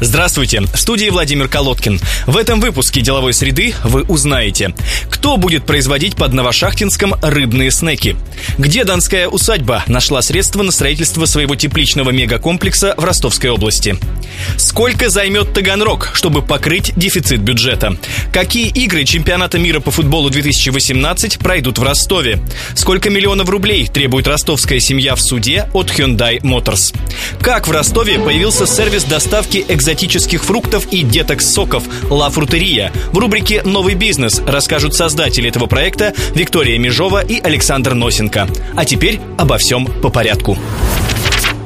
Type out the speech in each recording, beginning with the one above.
Здравствуйте, в студии Владимир Колодкин. В этом выпуске «Деловой среды» вы узнаете, кто будет производить под Новошахтинском рыбные снеки, где Донская усадьба нашла средства на строительство своего тепличного мегакомплекса в Ростовской области, сколько займет Таганрог, чтобы покрыть дефицит бюджета, какие игры чемпионата мира по футболу 2018 пройдут в Ростове, сколько миллионов рублей требует ростовская семья в суде от Hyundai Motors, как в Ростове появился сервис доставки экзотических экзотических фруктов и детокс-соков «Ла Фрутерия». В рубрике «Новый бизнес» расскажут создатели этого проекта Виктория Межова и Александр Носенко. А теперь обо всем по порядку.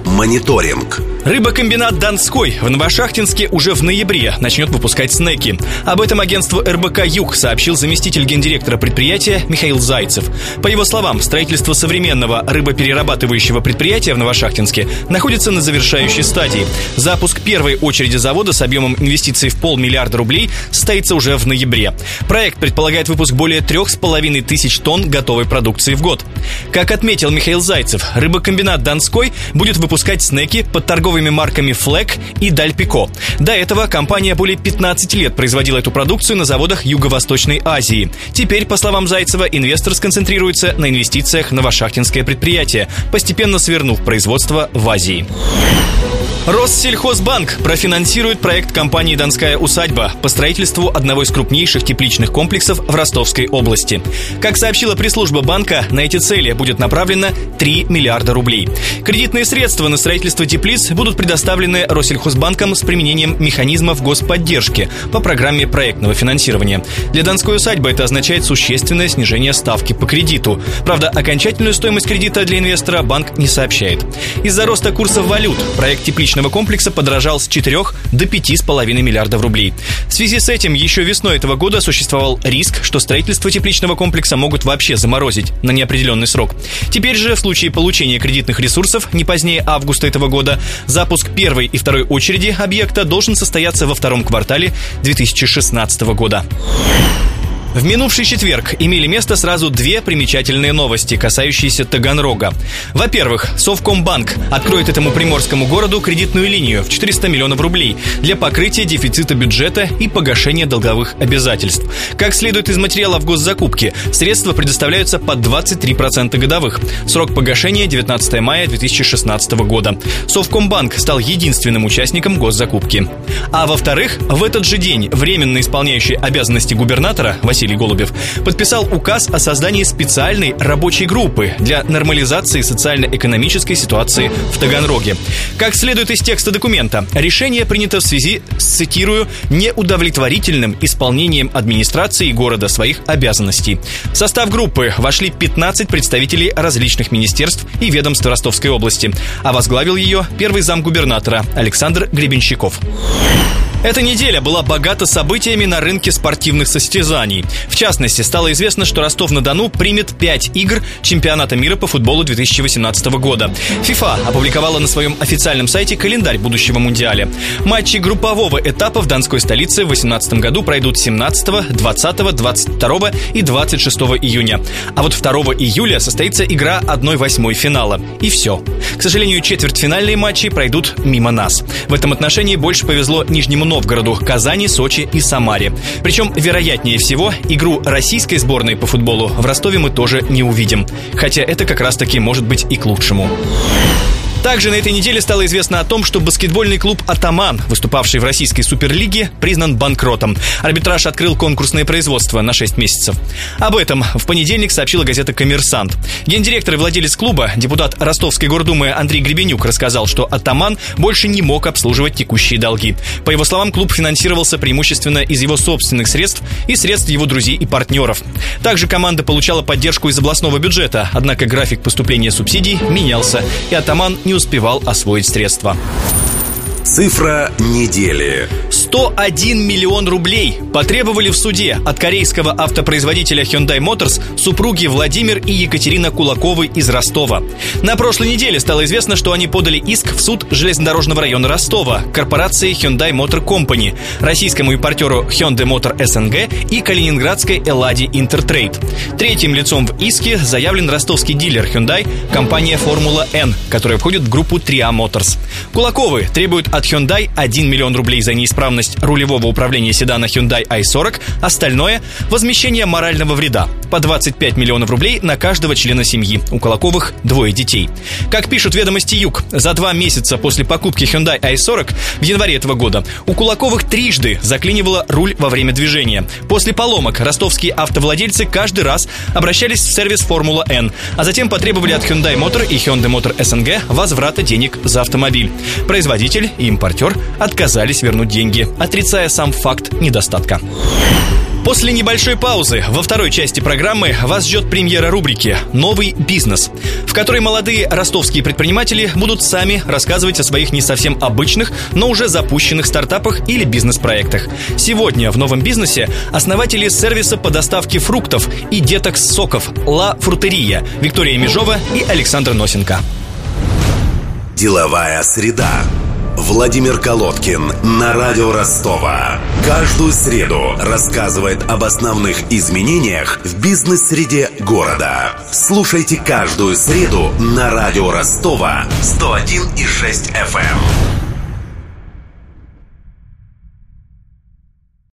Мониторинг. Рыбокомбинат «Донской» в Новошахтинске уже в ноябре начнет выпускать снеки. Об этом агентство РБК «Юг» сообщил заместитель гендиректора предприятия Михаил Зайцев. По его словам, строительство современного рыбоперерабатывающего предприятия в Новошахтинске находится на завершающей стадии. Запуск первой очереди завода с объемом инвестиций в полмиллиарда рублей состоится уже в ноябре. Проект предполагает выпуск более трех с половиной тысяч тонн готовой продукции в год. Как отметил Михаил Зайцев, рыбокомбинат «Донской» будет выпускать снеки под торговой торговыми марками Fleck и Дальпико. До этого компания более 15 лет производила эту продукцию на заводах Юго-Восточной Азии. Теперь, по словам Зайцева, инвестор сконцентрируется на инвестициях новошахтинское предприятие, постепенно свернув производство в Азии. Россельхозбанк профинансирует проект компании «Донская усадьба» по строительству одного из крупнейших тепличных комплексов в Ростовской области. Как сообщила пресс-служба банка, на эти цели будет направлено 3 миллиарда рублей. Кредитные средства на строительство теплиц будут предоставлены Россельхозбанком с применением механизмов господдержки по программе проектного финансирования. Для Донской усадьбы это означает существенное снижение ставки по кредиту. Правда, окончательную стоимость кредита для инвестора банк не сообщает. Из-за роста курсов валют проект тепличного жилищного комплекса подорожал с 4 до 5,5 миллиардов рублей. В связи с этим еще весной этого года существовал риск, что строительство тепличного комплекса могут вообще заморозить на неопределенный срок. Теперь же, в случае получения кредитных ресурсов не позднее августа этого года, запуск первой и второй очереди объекта должен состояться во втором квартале 2016 года. В минувший четверг имели место сразу две примечательные новости, касающиеся Таганрога. Во-первых, Совкомбанк откроет этому приморскому городу кредитную линию в 400 миллионов рублей для покрытия дефицита бюджета и погашения долговых обязательств. Как следует из материалов госзакупки, средства предоставляются под 23% годовых. Срок погашения 19 мая 2016 года. Совкомбанк стал единственным участником госзакупки. А во-вторых, в этот же день временно исполняющий обязанности губернатора Василий Василий Голубев, подписал указ о создании специальной рабочей группы для нормализации социально-экономической ситуации в Таганроге. Как следует из текста документа, решение принято в связи с, цитирую, неудовлетворительным исполнением администрации города своих обязанностей. В состав группы вошли 15 представителей различных министерств и ведомств Ростовской области, а возглавил ее первый зам губернатора Александр Гребенщиков. Эта неделя была богата событиями на рынке спортивных состязаний. В частности, стало известно, что Ростов-на-Дону примет 5 игр чемпионата мира по футболу 2018 года. FIFA опубликовала на своем официальном сайте календарь будущего мундиаля. Матчи группового этапа в Донской столице в 2018 году пройдут 17, 20, 22 и 26 июня. А вот 2 июля состоится игра 1-8 финала. И все. К сожалению, четвертьфинальные матчи пройдут мимо нас. В этом отношении больше повезло Нижнему Новгороду, Казани, Сочи и Самаре. Причем, вероятнее всего, игру российской сборной по футболу в Ростове мы тоже не увидим. Хотя это как раз-таки может быть и к лучшему. Также на этой неделе стало известно о том, что баскетбольный клуб «Атаман», выступавший в российской суперлиге, признан банкротом. Арбитраж открыл конкурсное производство на 6 месяцев. Об этом в понедельник сообщила газета «Коммерсант». Гендиректор и владелец клуба, депутат Ростовской гордумы Андрей Гребенюк рассказал, что «Атаман» больше не мог обслуживать текущие долги. По его словам, клуб финансировался преимущественно из его собственных средств и средств его друзей и партнеров. Также команда получала поддержку из областного бюджета, однако график поступления субсидий менялся, и «Атаман» не успевал освоить средства. Цифра недели. 101 миллион рублей потребовали в суде от корейского автопроизводителя Hyundai Motors супруги Владимир и Екатерина Кулаковы из Ростова. На прошлой неделе стало известно, что они подали иск в суд железнодорожного района Ростова, корпорации Hyundai Motor Company, российскому импортеру Hyundai Motor SNG и калининградской Eladi Intertrade. Третьим лицом в иске заявлен ростовский дилер Hyundai, компания Формула N, которая входит в группу Tria Motors. Кулаковы требуют от Hyundai 1 миллион рублей за неисправность рулевого управления седана Hyundai i40, остальное – возмещение морального вреда по 25 миллионов рублей на каждого члена семьи. У Кулаковых двое детей. Как пишут ведомости Юг, за два месяца после покупки Hyundai i40 в январе этого года у Кулаковых трижды заклинивало руль во время движения. После поломок ростовские автовладельцы каждый раз обращались в сервис Формула N, а затем потребовали от Hyundai Motor и Hyundai Motor SNG возврата денег за автомобиль. Производитель и импортер отказались вернуть деньги, отрицая сам факт недостатка. После небольшой паузы во второй части программы вас ждет премьера рубрики «Новый бизнес», в которой молодые ростовские предприниматели будут сами рассказывать о своих не совсем обычных, но уже запущенных стартапах или бизнес-проектах. Сегодня в новом бизнесе основатели сервиса по доставке фруктов и детокс-соков «Ла Фрутерия» Виктория Межова и Александр Носенко. Деловая среда. Владимир Колодкин на радио Ростова. Каждую среду рассказывает об основных изменениях в бизнес-среде города. Слушайте каждую среду на радио Ростова 101,6 FM.